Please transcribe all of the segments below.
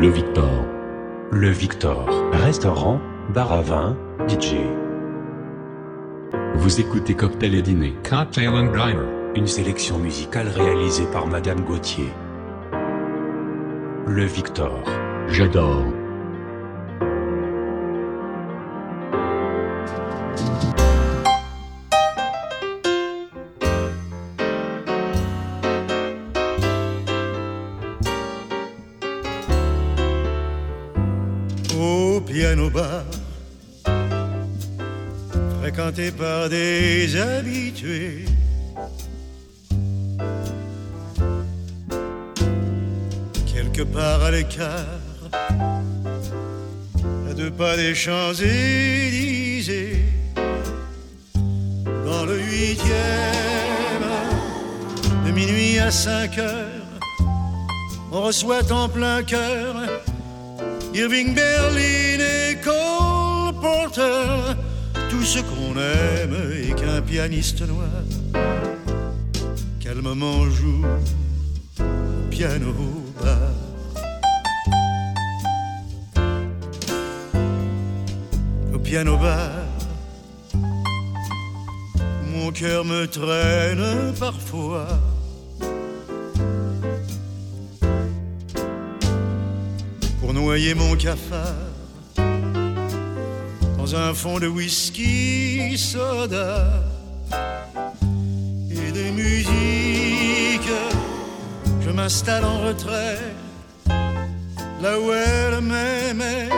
Le Victor. Le Victor, restaurant, bar à vin, DJ. Vous écoutez Cocktail et Dîner. Cocktail and Diner. Une sélection musicale réalisée par Madame Gauthier. Le Victor. J'adore. Par des habitués. Quelque part à l'écart, à deux pas des Champs-Élysées, dans le huitième, de minuit à cinq heures, on reçoit en plein cœur Irving Berlin et Cole Porter, tout ce qu'on aime et qu'un pianiste noir calmement joue au piano bar. Au piano bar, mon cœur me traîne parfois. pour noyer mon cafard un fond de whisky soda et de musique. Je m'installe en retrait là où elle m'aimait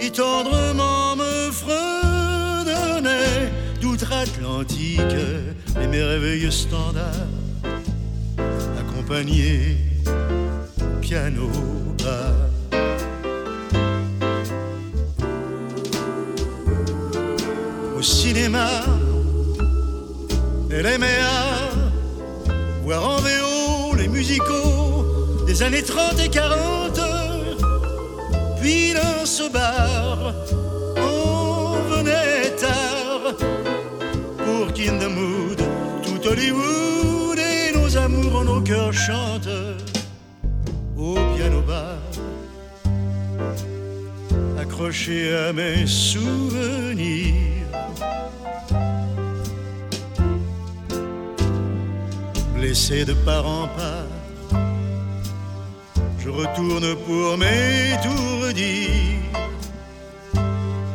et tendrement me fredonnait d'outre-Atlantique les merveilleux standards accompagnés piano bar. Cinéma. À voir en VO les musicaux des années 30 et 40. Puis dans ce bar, on venait tard pour Kin the Mood, tout Hollywood et nos amours en nos cœurs chantent au piano bar accroché à mes souvenirs. Blessé de part en part, je retourne pour m'étourdir.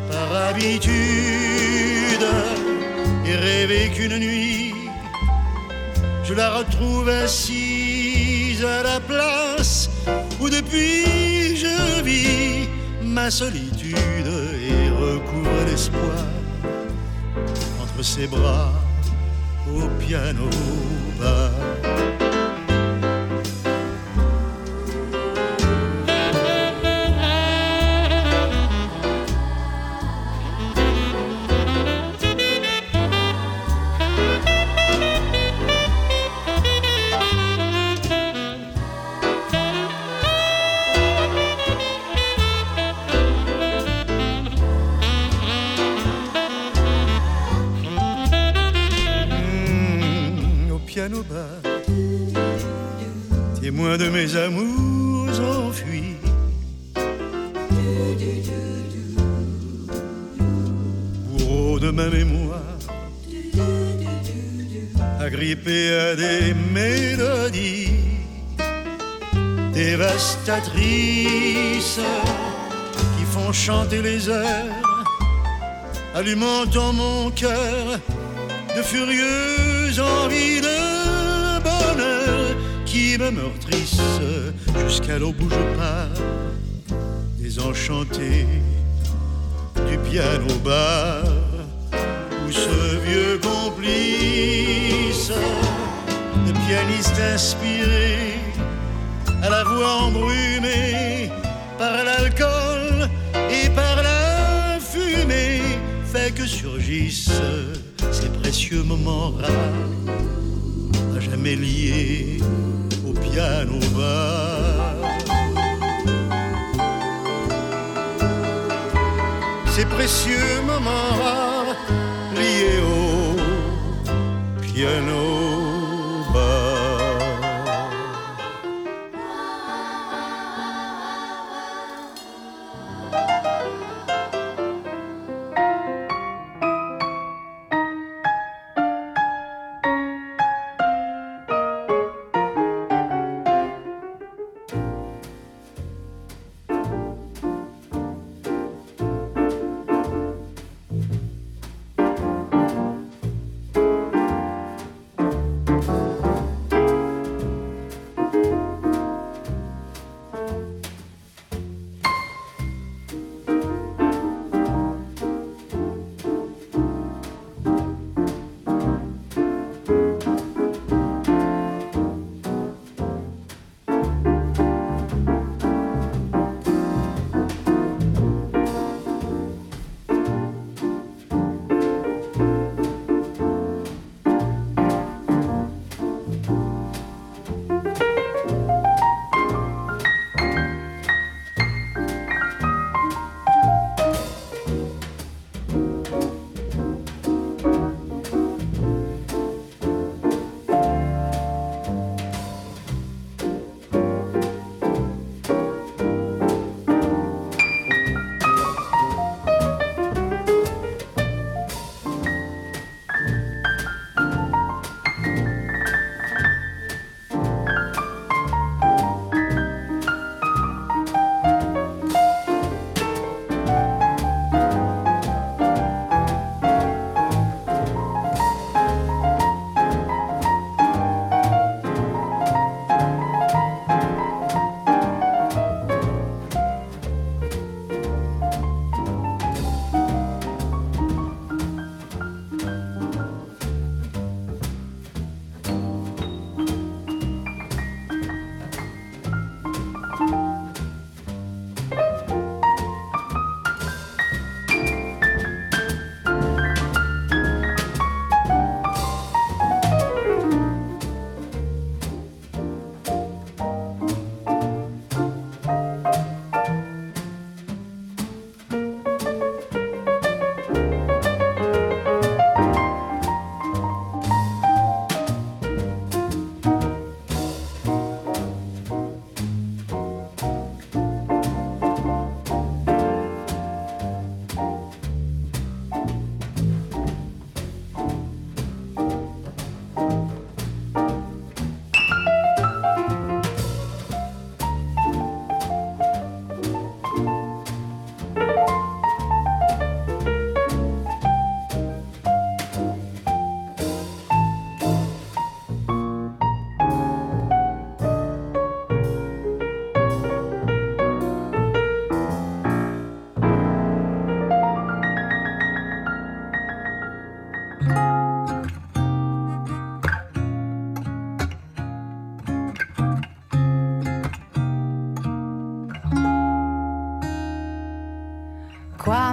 Par habitude, et rêver qu'une nuit, je la retrouve assise à la place où depuis je vis ma solitude et recouvre l'espoir ses bras au piano bar. Chanter les airs, allumant en mon cœur de furieuses envies de bonheur qui me meurtrissent jusqu'à l'eau où je pars, désenchanté du piano bar où ce vieux complice de pianiste inspiré à la voix embrumée par l'alcool fait que surgissent ces précieux moments rares à jamais liés au piano bar. Ces précieux moments rares liés au piano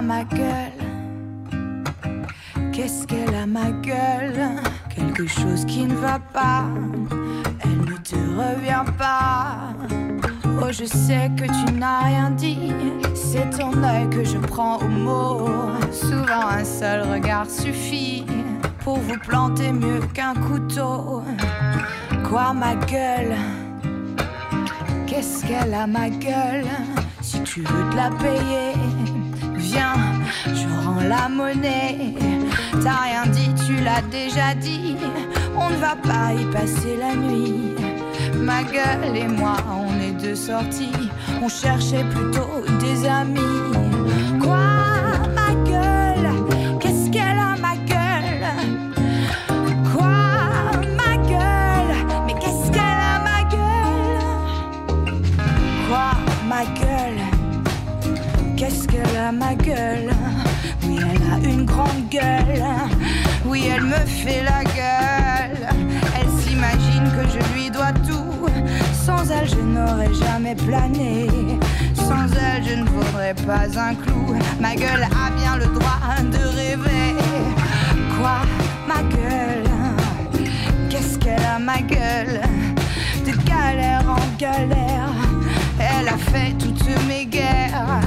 ma gueule Qu'est-ce qu'elle a ma gueule? Quelque chose qui ne va pas. Elle ne te revient pas. Oh, je sais que tu n'as rien dit. C'est ton œil que je prends au mot. Souvent un seul regard suffit pour vous planter mieux qu'un couteau. Quoi ma gueule? Qu'est-ce qu'elle a ma gueule? Si tu veux te la payer, viens, je rends la monnaie. T'as rien dit, tu l'as déjà dit. On ne va pas y passer la nuit. Ma gueule et moi, on est deux sorties. On cherchait plutôt des amis. Ma gueule Oui, elle a une grande gueule. Oui, elle me fait la gueule. Elle s'imagine que je lui dois tout. Sans elle, je n'aurais jamais plané. Sans elle, je ne vaudrais pas un clou. Ma gueule a bien le droit de rêver. Quoi, ma gueule? Qu'est-ce qu'elle a, ma gueule? De galère en galère. Elle a fait toutes mes guerres.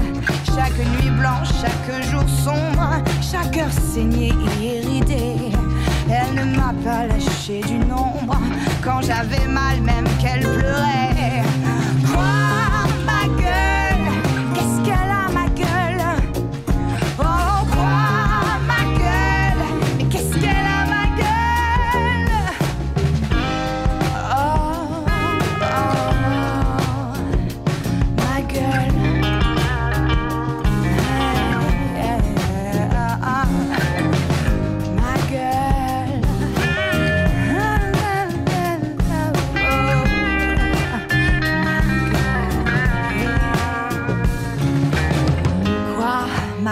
Chaque nuit blanche, chaque jour sombre, chaque heure saignée et éridée. Elle ne m'a pas lâché du nombre quand j'avais mal, même qu'elle pleurait.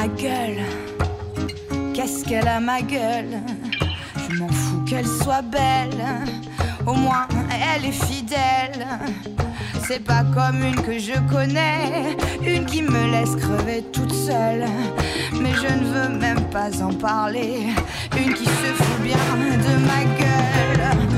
Ma gueule Qu'est-ce qu'elle a, ma gueule? Je m'en fous qu'elle soit belle. Au moins, elle est fidèle. C'est pas comme une que je connais, une qui me laisse crever toute seule. Mais je ne veux même pas en parler, une qui se fout bien de ma gueule.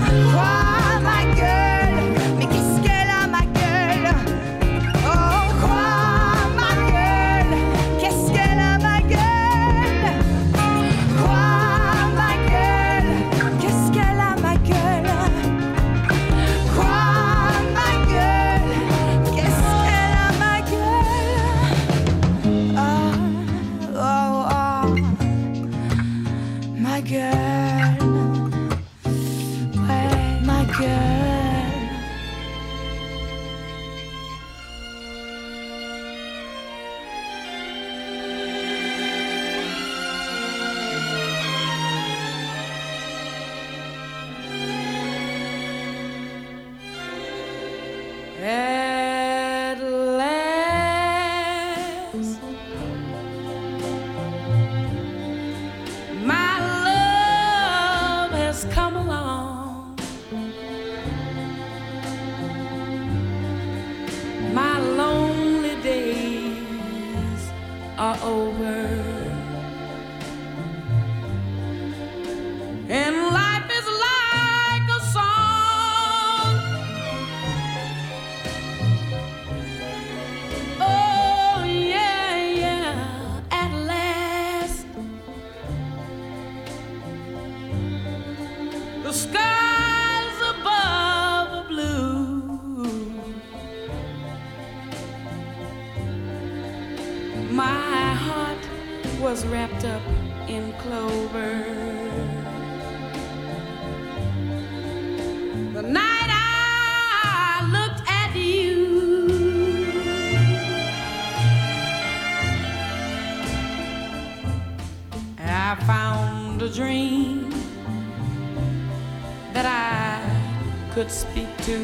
Could speak to,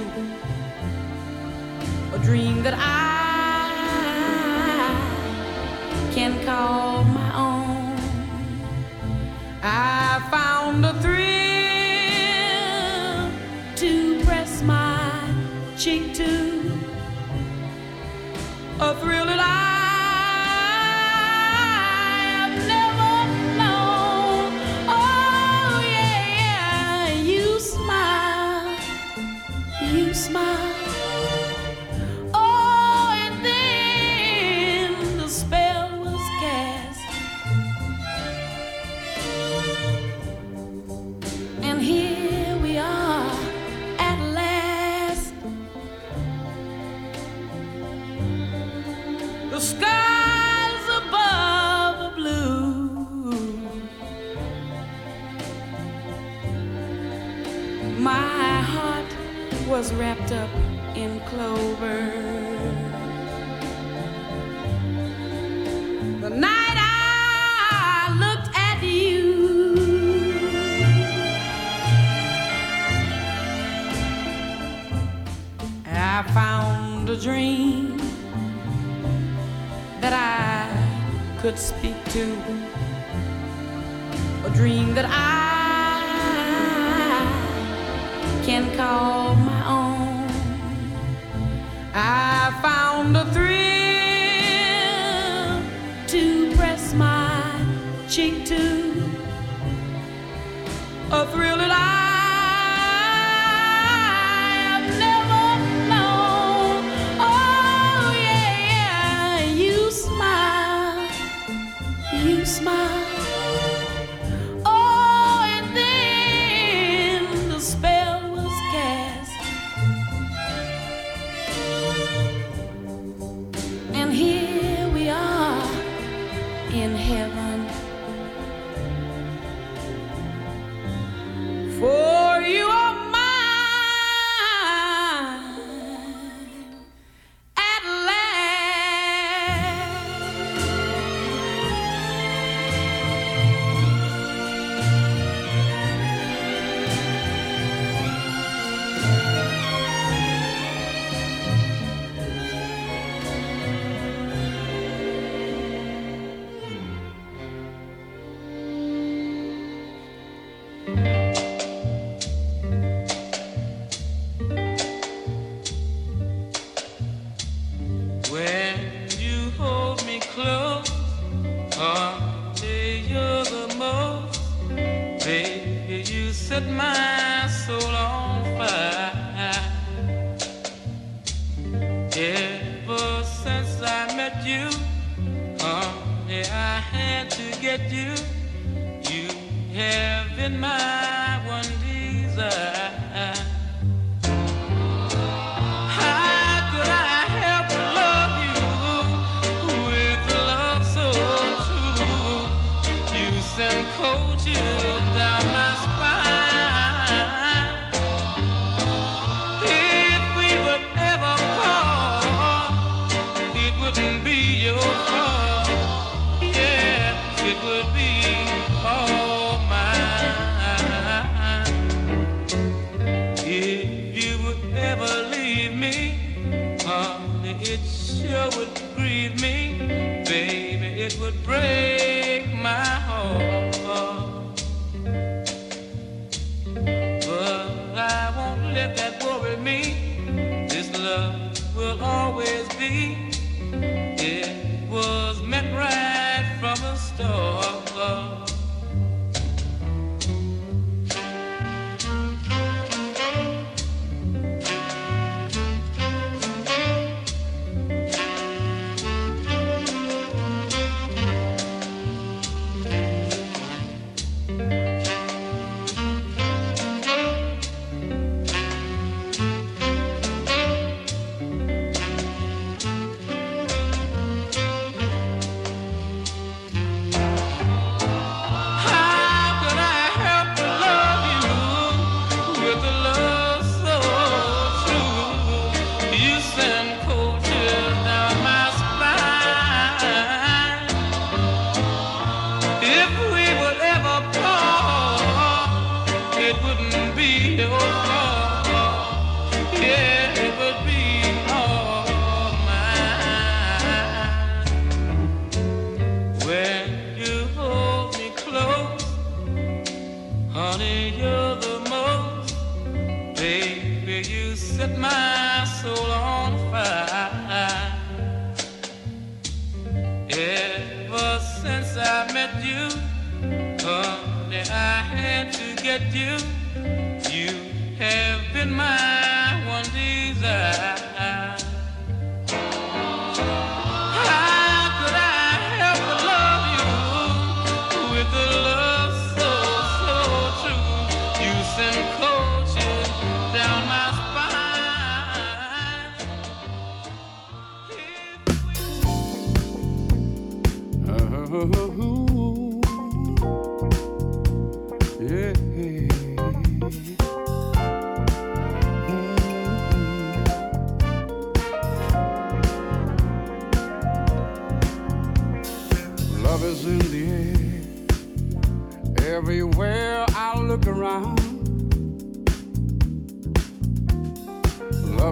a dream that I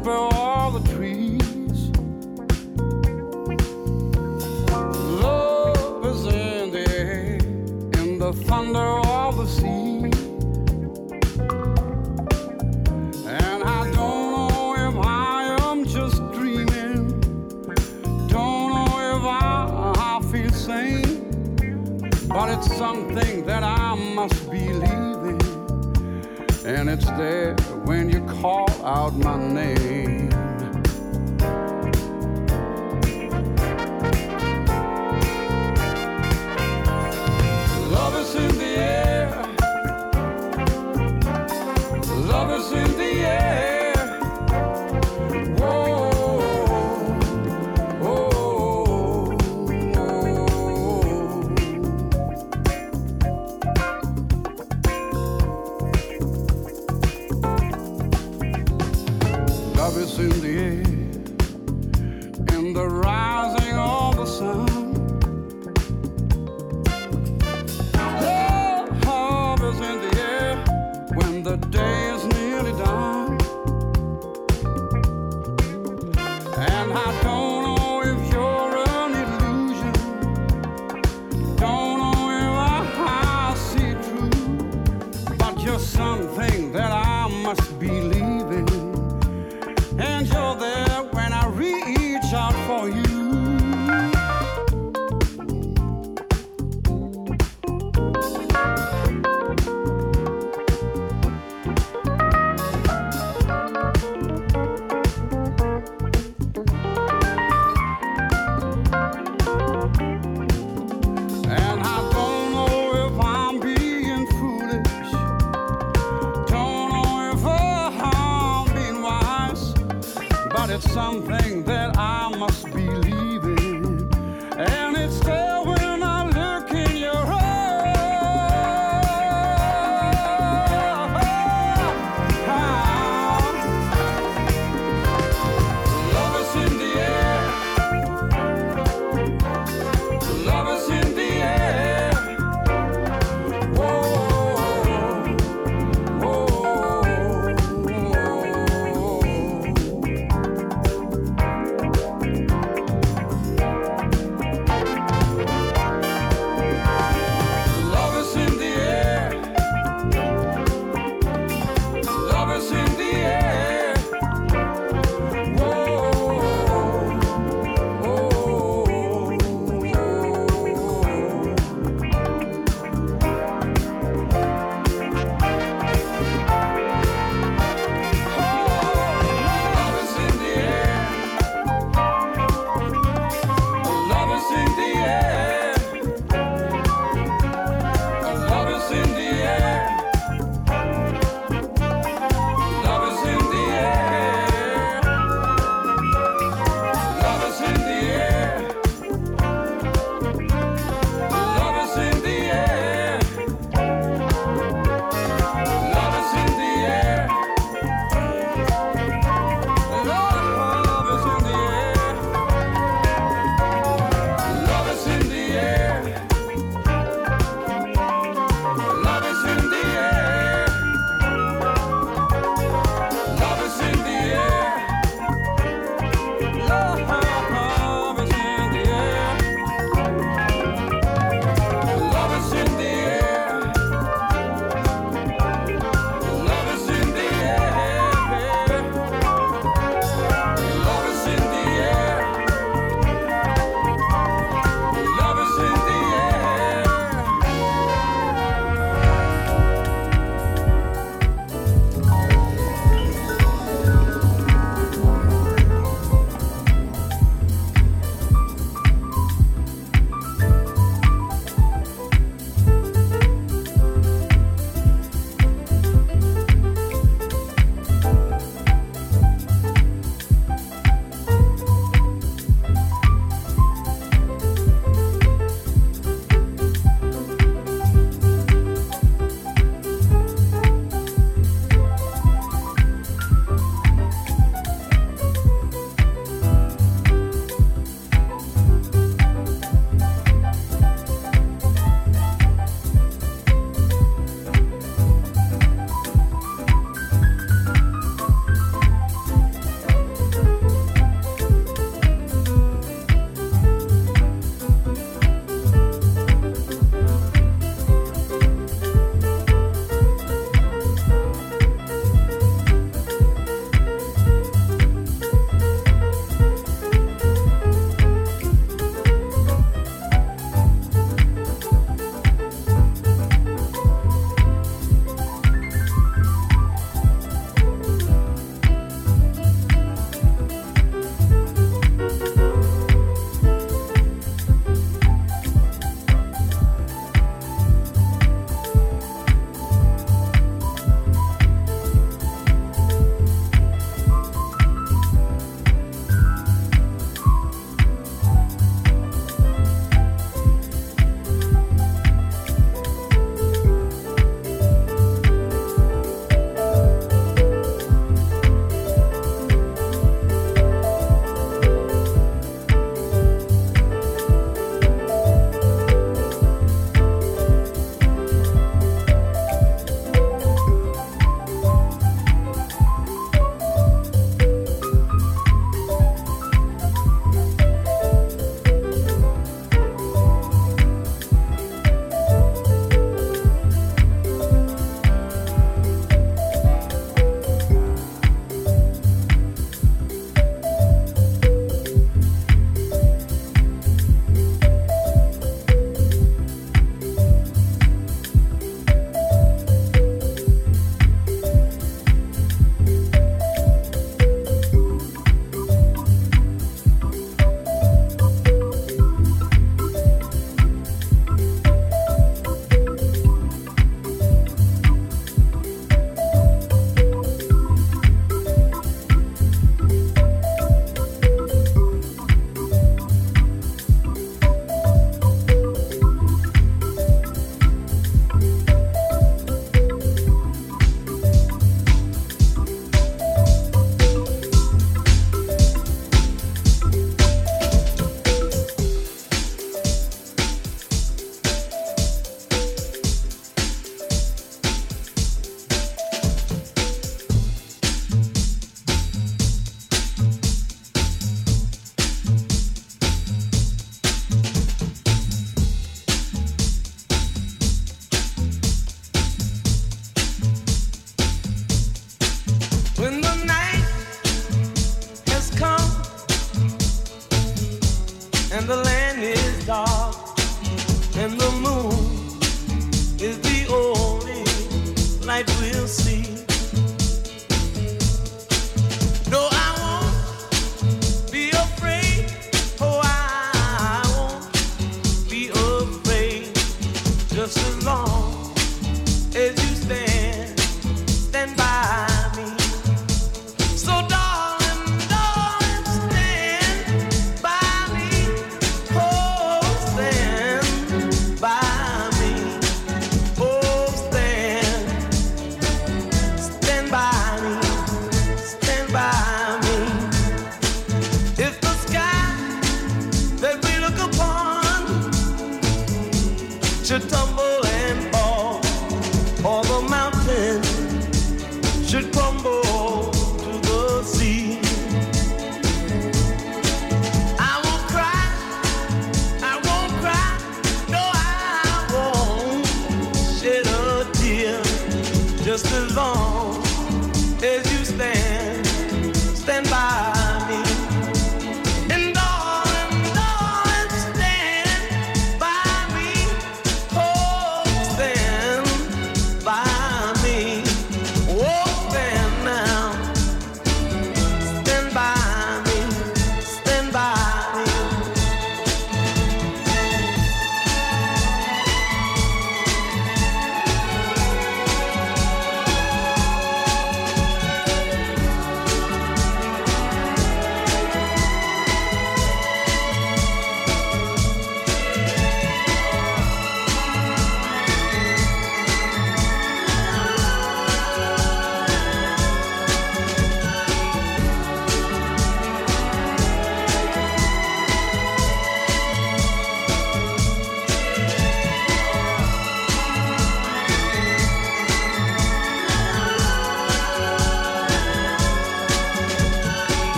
whisper all the trees. Love is in the air, in the thunder of the sea. And I don't know if I am just dreaming. Don't know if I, I feel sane. But it's something that I must believe in. And it's there out my name.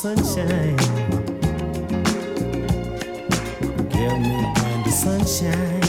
Sunshine. Give me the sunshine.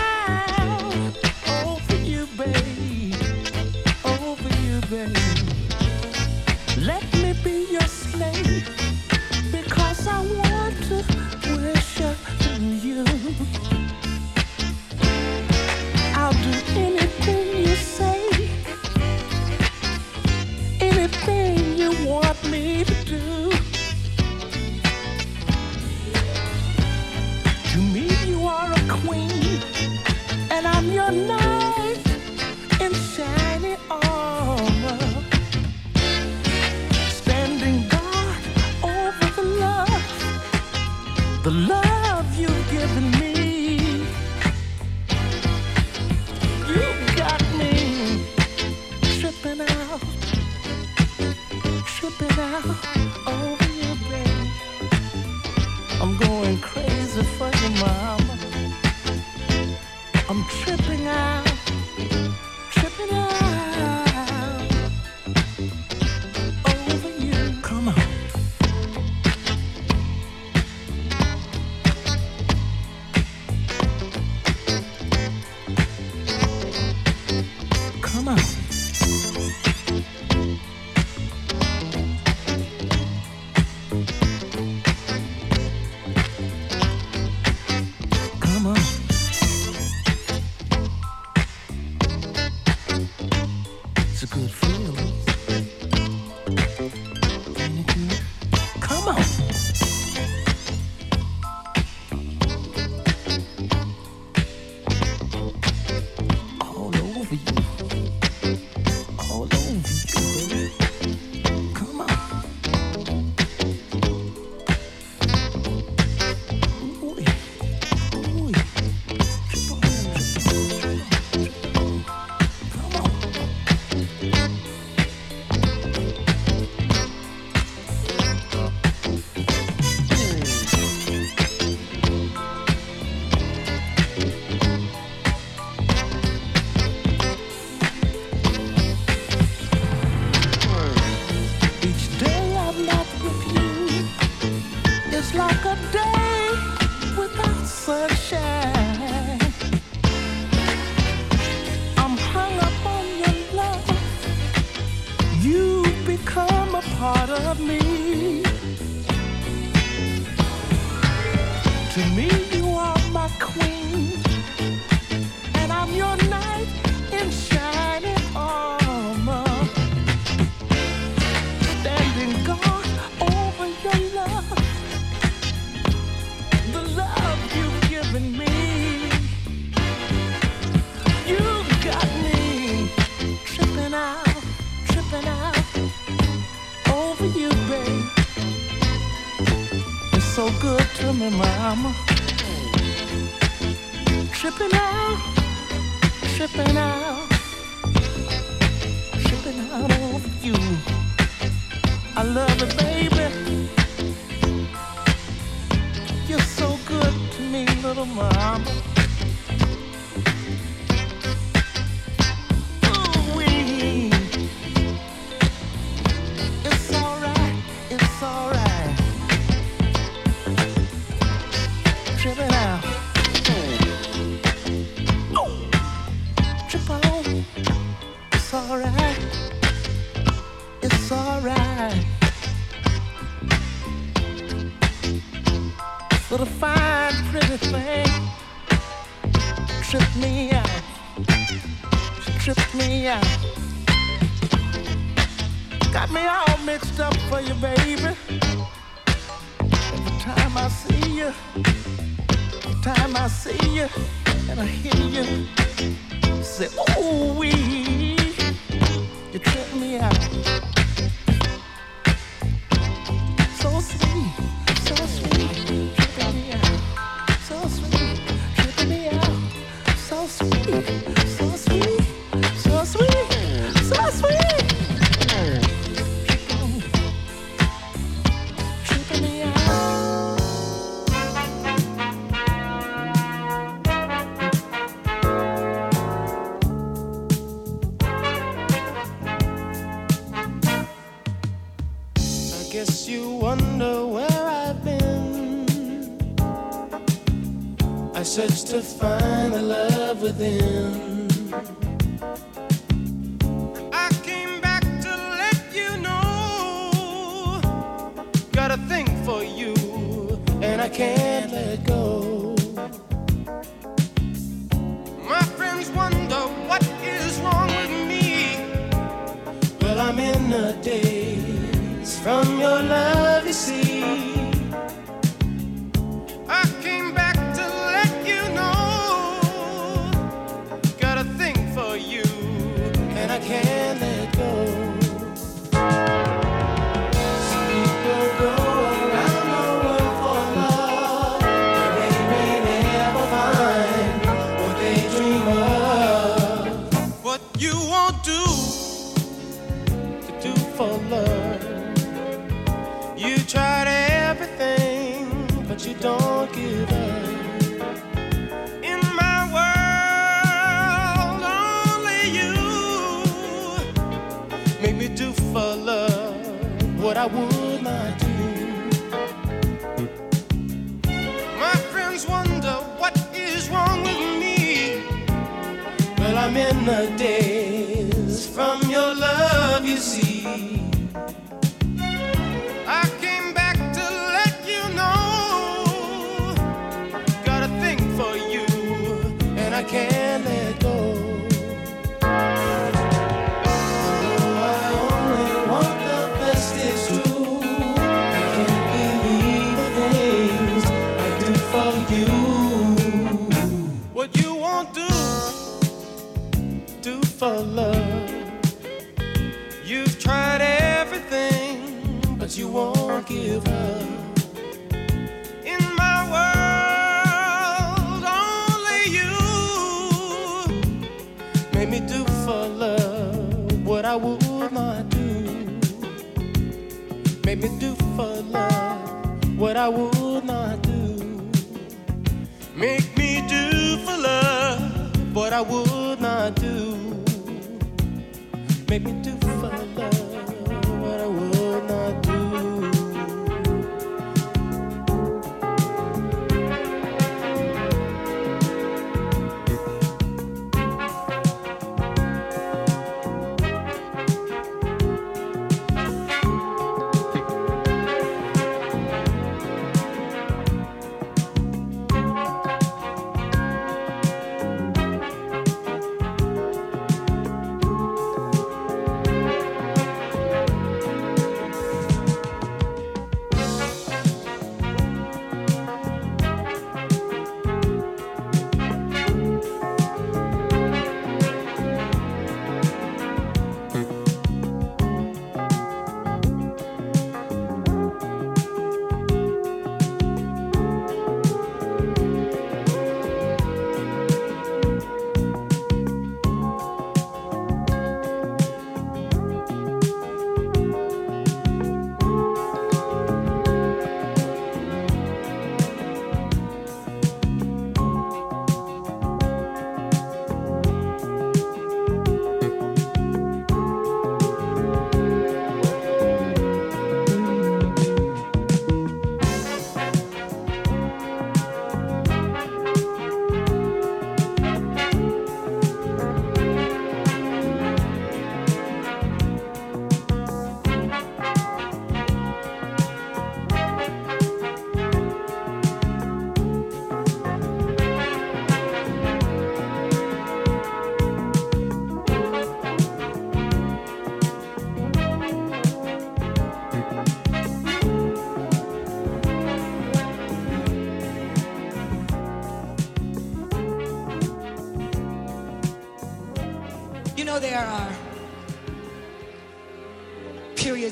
Out over you, babe over you, babe. I see you and I hear you say, ooh wee, you trip me out. So sweet, so sweet. love. You've tried everything, but you won't give up. I would not do. Made me do for love what I would not do. Make me do for love what I would not do make me do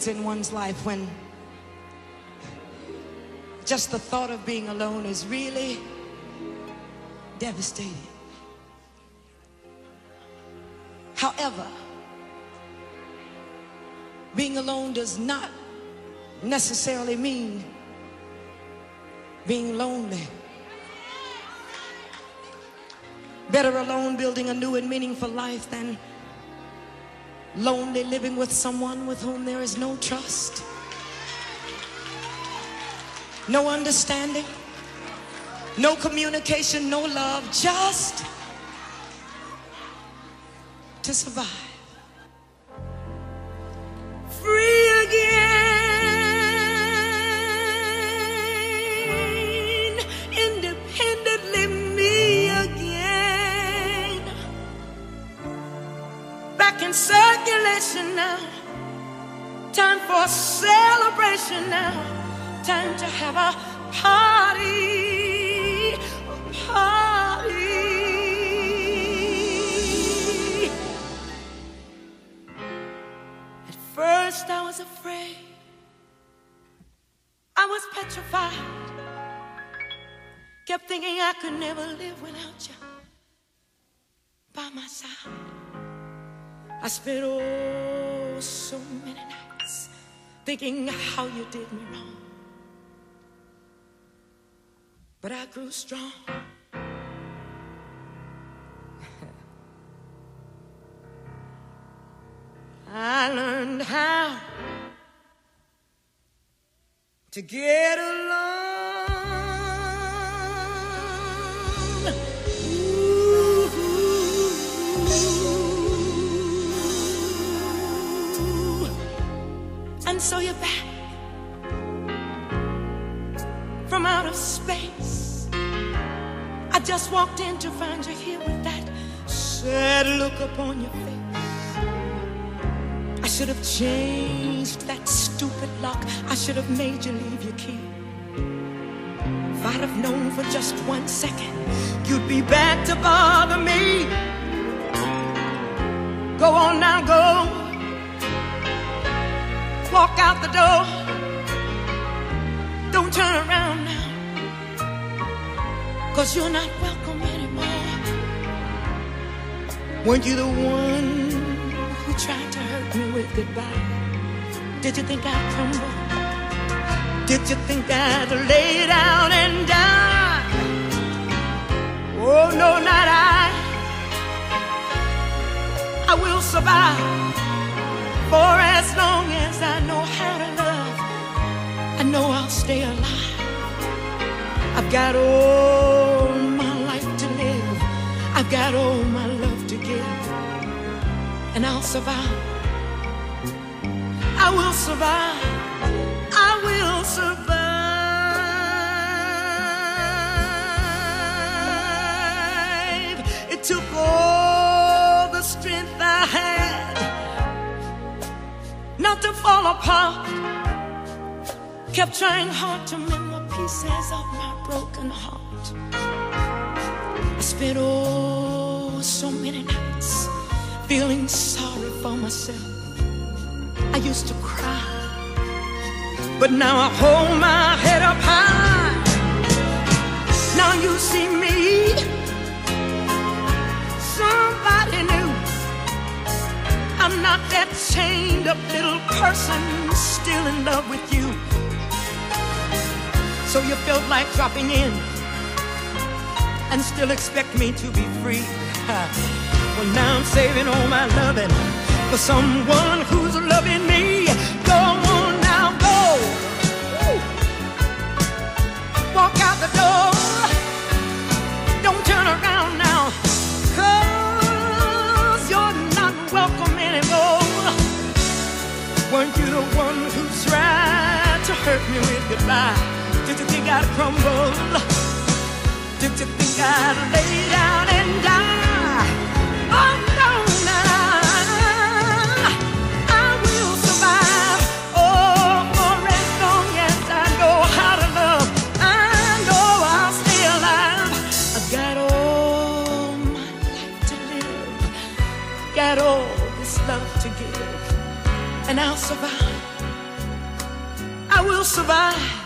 in one's life when just the thought of being alone is really devastating. However, being alone does not necessarily mean being lonely. Better alone building a new and meaningful life than lonely living with someone with whom there is no trust, no understanding, no communication, no love, just to survive. Free again, independently me again. Back in circulation now, time for a celebration now, time to have a party, a party. At first I was afraid. I was petrified. Kept thinking I could never live without you by my side. I spent oh so many nights thinking how you did me wrong. But I grew strong. I learned how to get along. And so you're back from out of space. I just walked in to find you here with that sad look upon your face. I should have changed that stupid lock. I should have made you leave your key. If I'd have known for just one second you'd be back to bother me. Go on now, go. Walk out the door. Don't turn around now. Cause you're not welcome anymore. Weren't you the one who tried to hurt me with goodbye? Did you think I'd crumble? Did you think I'd lay down and die? Oh, no, not I. I will survive for as long as I know how to love. I know I'll stay alive. I've got all my life to live. I've got all my love to give. And I'll survive. I will survive. I will survive. Apart. Kept trying hard to mend the pieces of my broken heart. I spent oh so many nights feeling sorry for myself. I used to cry, but now I hold my head up high. Now you see me, not that chained up little person still in love with you. So you felt like dropping in and still expect me to be free. Well, now I'm saving all my loving for someone who's loving me. Go on Weren't you the one who tried to hurt me with goodbye? Did you think I'd crumble? Did you think I'd lay down and die? Survive. I will survive.